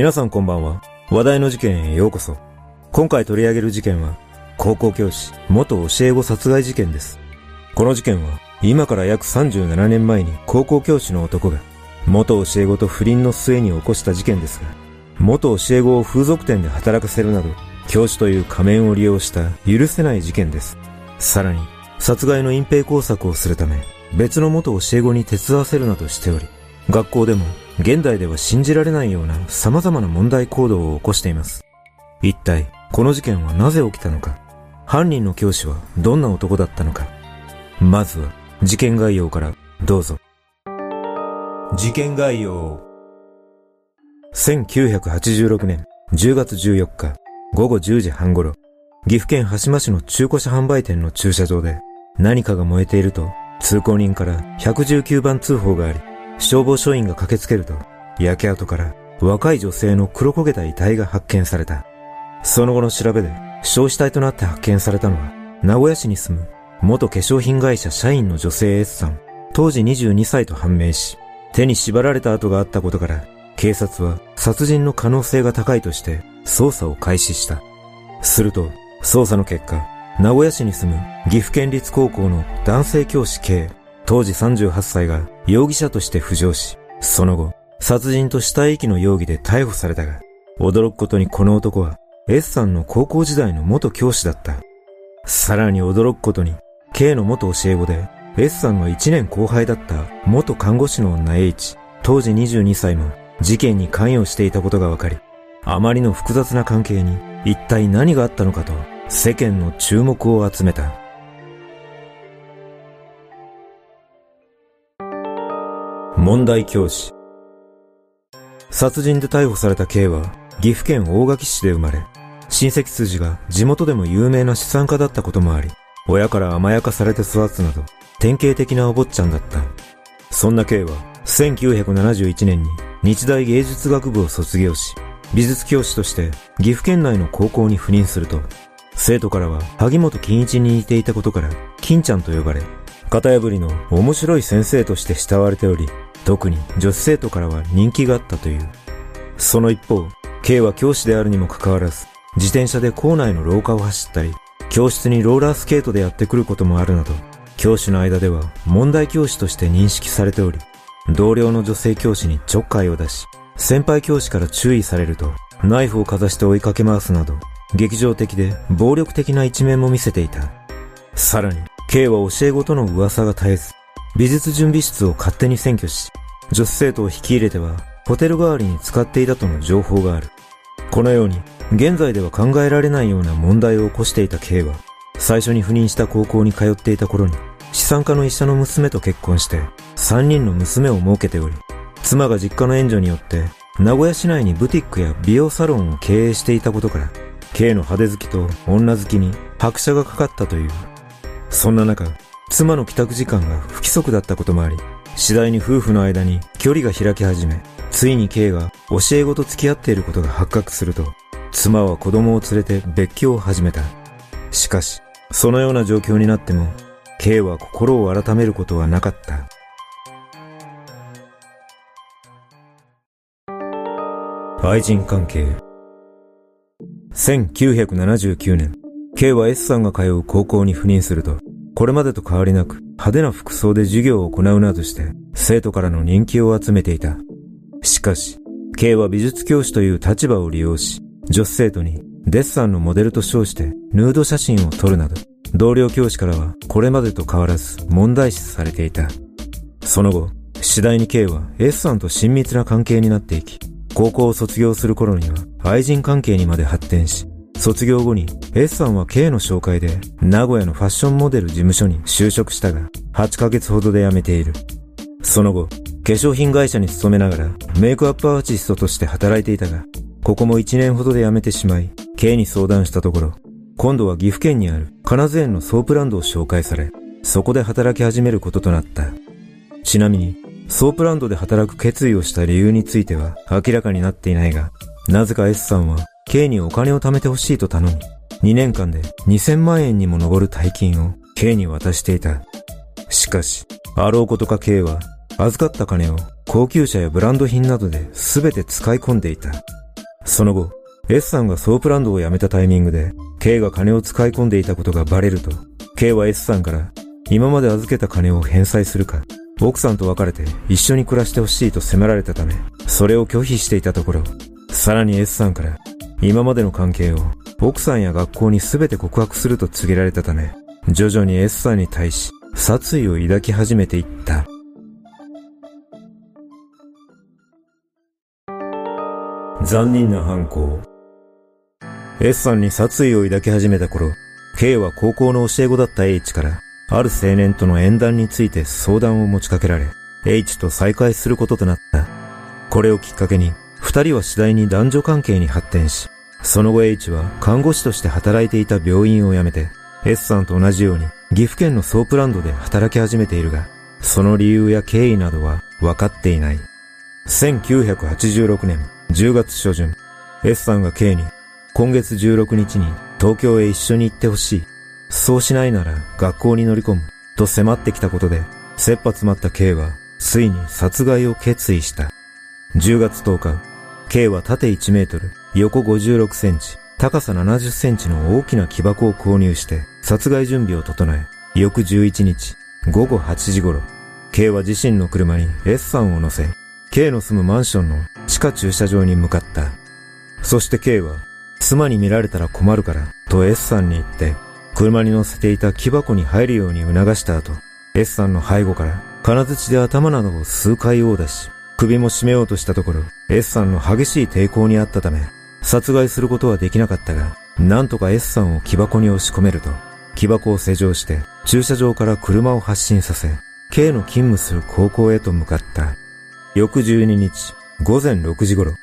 皆さんこんばんは。話題の事件へようこそ。今回取り上げる事件は、高校教師、元教え子殺害事件です。この事件は、今から約37年前に高校教師の男が、元教え子と不倫の末に起こした事件ですが、元教え子を風俗店で働かせるなど、教師という仮面を利用した許せない事件です。さらに、殺害の隠蔽工作をするため、別の元教え子に手伝わせるなどしており、学校でも現代では信じられないような様々な問題行動を起こしています。一体、この事件はなぜ起きたのか？犯人の教師はどんな男だったのか？まずは、事件概要からどうぞ。事件概要1986年10月14日午後10時半頃、岐阜県羽島市の中古車販売店の駐車場で何かが燃えていると通行人から119番通報があり、消防署員が駆けつけると、焼け跡から若い女性の黒焦げた遺体が発見された。その後の調べで、焼死体となって発見されたのは、名古屋市に住む元化粧品会社社員の女性 S さん、当時22歳と判明し、手に縛られた跡があったことから、警察は殺人の可能性が高いとして捜査を開始した。すると、捜査の結果、名古屋市に住む岐阜県立高校の男性教師 K、当時38歳が容疑者として浮上し、その後、殺人と死体遺棄の容疑で逮捕されたが、驚くことにこの男は S さんの高校時代の元教師だった。さらに驚くことに、K の元教え子で S さんの1年後輩だった元看護師の女 H、当時22歳も事件に関与していたことが分かり、あまりの複雑な関係に一体何があったのかと世間の注目を集めた。問題教師。殺人で逮捕された K は、岐阜県大垣市で生まれ、親戚筋が地元でも有名な資産家だったこともあり、親から甘やかされて育つなど、典型的なお坊ちゃんだった。そんな K は、1971年に日大芸術学部を卒業し、美術教師として岐阜県内の高校に赴任すると、生徒からは萩本欽一に似ていたことから、金ちゃんと呼ばれ、型破りの面白い先生として慕われており、特に女子生徒からは人気があったという。その一方、K は教師であるにもかかわらず、自転車で校内の廊下を走ったり、教室にローラースケートでやってくることもあるなど、教師の間では問題教師として認識されており、同僚の女性教師にちょっかいを出し、先輩教師から注意されると、ナイフをかざして追いかけ回すなど、劇場的で暴力的な一面も見せていた。さらに、K は教え子との噂が絶えず、美術準備室を勝手に占拠し、女子生徒を引き入れては、ホテル代わりに使っていたとの情報がある。このように、現在では考えられないような問題を起こしていた K は、最初に赴任した高校に通っていた頃に、資産家の医者の娘と結婚して、3人の娘を設けており、妻が実家の援助によって、名古屋市内にブティックや美容サロンを経営していたことから、K の派手好きと女好きに拍車がかかったという。そんな中、妻の帰宅時間が不規則だったこともあり、次第に夫婦の間に距離が開き始め、ついに K が教え子と付き合っていることが発覚すると、妻は子供を連れて別居を始めた。しかし、そのような状況になっても、K は心を改めることはなかった。愛人関係1979年、K は S さんが通う高校に赴任すると、これまでと変わりなく派手な服装で授業を行うなどして生徒からの人気を集めていた。しかし、K は美術教師という立場を利用し、女子生徒にデッサンのモデルと称してヌード写真を撮るなど、同僚教師からはこれまでと変わらず問題視されていた。その後、次第に K は S さんと親密な関係になっていき、高校を卒業する頃には愛人関係にまで発展し、卒業後に S さんは K の紹介で名古屋のファッションモデル事務所に就職したが8ヶ月ほどで辞めている。その後、化粧品会社に勤めながらメイクアップアーティストとして働いていたが、ここも1年ほどで辞めてしまい、K に相談したところ、今度は岐阜県にある金津園のソープランドを紹介され、そこで働き始めることとなった。ちなみに、ソープランドで働く決意をした理由については明らかになっていないが、なぜか S さんは K にお金を貯めてほしいと頼み、2年間で2000万円にも上る大金を K に渡していた。しかし、あろうことか K は、預かった金を高級車やブランド品などで全て使い込んでいた。その後、S さんがソープランドを辞めたタイミングで、K が金を使い込んでいたことがバレると、K は S さんから、今まで預けた金を返済するか、奥さんと別れて一緒に暮らしてほしいと迫られたため、それを拒否していたところ、さらに S さんから、今までの関係を奥さんや学校に全て告白すると告げられたため、徐々に S さんに対し殺意を抱き始めていった。残忍な犯行。S さんに殺意を抱き始めた頃、K は高校の教え子だった H から、ある青年との縁談について相談を持ちかけられ、H と再会することとなった。これをきっかけに、二人は次第に男女関係に発展し、その後 H は看護師として働いていた病院を辞めて、S さんと同じように岐阜県のソープランドで働き始めているが、その理由や経緯などは分かっていない。1986年10月初旬、S さんが K に、今月16日に東京へ一緒に行ってほしい。そうしないなら学校に乗り込む。と迫ってきたことで、切羽詰まった K は、ついに殺害を決意した。10月10日、K は縦1メートル、横56センチ、高さ70センチの大きな木箱を購入して殺害準備を整え、翌11日、午後8時頃、K は自身の車に S さんを乗せ、K の住むマンションの地下駐車場に向かった。そして K は、妻に見られたら困るから、と S さんに言って、車に乗せていた木箱に入るように促した後、S さんの背後から、金槌で頭などを数回殴打し、首も絞めようとしたところ、S さんの激しい抵抗にあったため、殺害することはできなかったが、なんとか S さんを木箱に押し込めると、木箱を施錠して、駐車場から車を発進させ、K の勤務する高校へと向かった。翌12日、午前6時頃、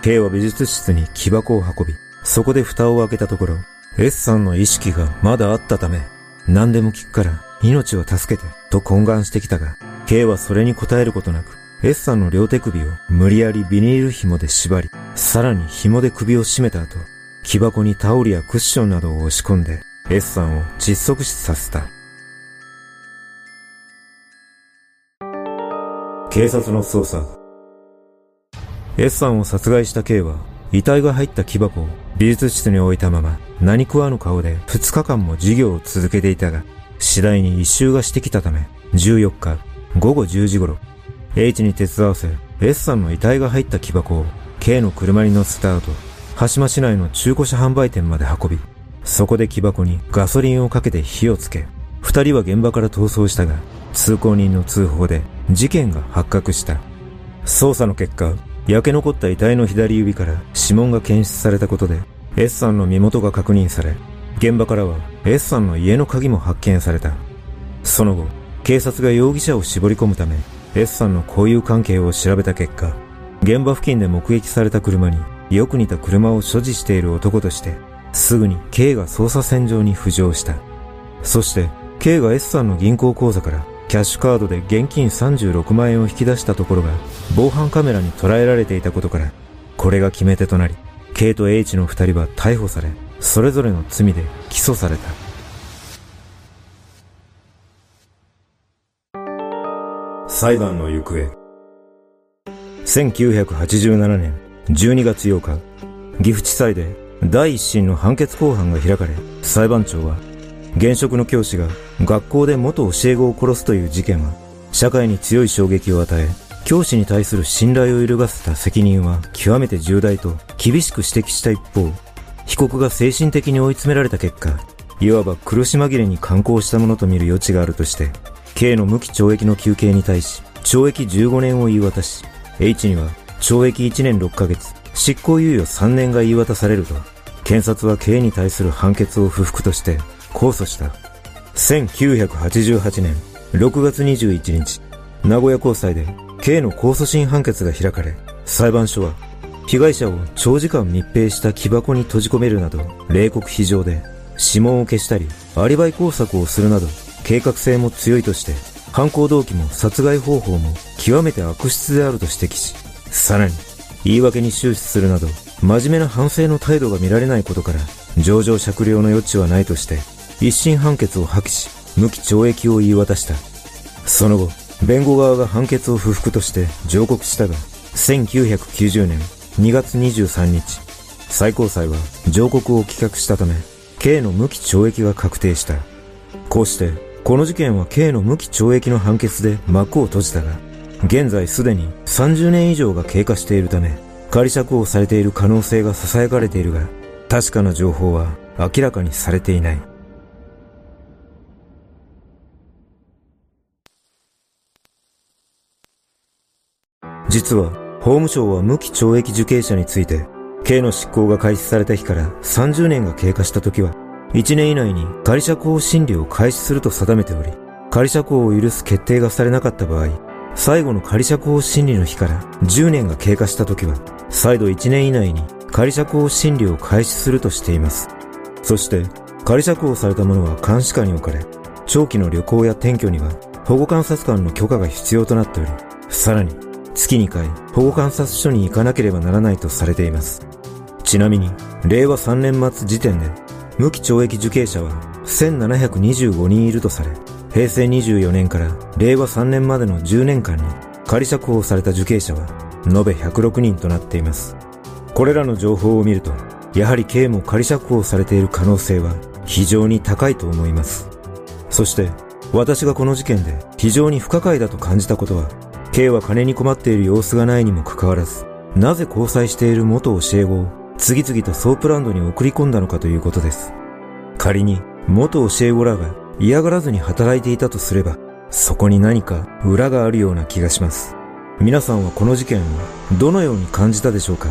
K は美術室に木箱を運び、そこで蓋を開けたところ、S さんの意識がまだあったため、何でも聞くから命を助けて、と懇願してきたが、K はそれに答えることなく、S さんの両手首を無理やりビニール紐で縛り、さらに紐で首を絞めた後、木箱にタオルやクッションなどを押し込んで、S さんを窒息死させた。警察の捜査。S さんを殺害した K は、遺体が入った木箱を美術室に置いたまま、何食わぬ顔で2日間も授業を続けていたが、次第に一周がしてきたため、14日午後10時頃、H に手伝わせ、S さんの遺体が入った木箱を K の車に乗せた後、羽島市内の中古車販売店まで運び、そこで木箱にガソリンをかけて火をつけ、二人は現場から逃走したが、通行人の通報で事件が発覚した。捜査の結果、焼け残った遺体の左指から指紋が検出されたことで、S さんの身元が確認され、現場からは S さんの家の鍵も発見された。その後、警察が容疑者を絞り込むため、S さんの交友関係を調べた結果、現場付近で目撃された車によく似た車を所持している男として、すぐに K が捜査線上に浮上した。そして K が S さんの銀行口座からキャッシュカードで現金36万円を引き出したところが防犯カメラに捉えられていたことから、これが決め手となり、K と H の二人は逮捕され、それぞれの罪で起訴された。裁判の行方。1987年12月8日岐阜地裁で第一審の判決公判が開かれ裁判長は現職の教師が学校で元教え子を殺すという事件は社会に強い衝撃を与え教師に対する信頼を揺るがせた責任は極めて重大と厳しく指摘した一方被告が精神的に追い詰められた結果いわば苦し紛れに刊行したものと見る余地があるとして K の無期懲役の求刑に対し、懲役15年を言い渡し、H には懲役1年6ヶ月、執行猶予3年が言い渡されると、検察は K に対する判決を不服として控訴した。1988年6月21日、名古屋高裁で K の控訴審判決が開かれ、裁判所は被害者を長時間密閉した木箱に閉じ込めるなど、冷酷非常で、指紋を消したり、アリバイ工作をするなど、計画性も強いとして、犯行動機も殺害方法も極めて悪質であると指摘し、さらに、言い訳に終始するなど、真面目な反省の態度が見られないことから、上場酌量の余地はないとして、一審判決を破棄し、無期懲役を言い渡した。その後、弁護側が判決を不服として上告したが、1990年2月23日、最高裁は上告を棄却したため、K の無期懲役が確定した。こうして、この事件は K の無期懲役の判決で幕を閉じたが、現在すでに30年以上が経過しているため、仮釈放されている可能性が囁かれているが、確かな情報は明らかにされていない。実は、法務省は無期懲役受刑者について、刑の執行が開始された日から30年が経過した時は、1年以内に仮釈放審理を開始すると定めており、仮釈放を許す決定がされなかった場合、最後の仮釈放審理の日から10年が経過した時は、再度1年以内に仮釈放審理を開始するとしています。そして、仮釈放された者は監視下に置かれ、長期の旅行や転居には保護観察官の許可が必要となっており、さらに月2回保護観察所に行かなければならないとされています。ちなみに、令和3年末時点で、無期懲役受刑者は1725人いるとされ、平成24年から令和3年までの10年間に仮釈放された受刑者は延べ106人となっています。これらの情報を見ると、やはり刑も仮釈放されている可能性は非常に高いと思います。そして、私がこの事件で非常に不可解だと感じたことは、K は金に困っている様子がないにもかかわらず、なぜ交際している元教え子を次々とソープランドに送り込んだのかということです。仮に元教え子らが嫌がらずに働いていたとすれば、そこに何か裏があるような気がします。皆さんはこの事件をどのように感じたでしょうか？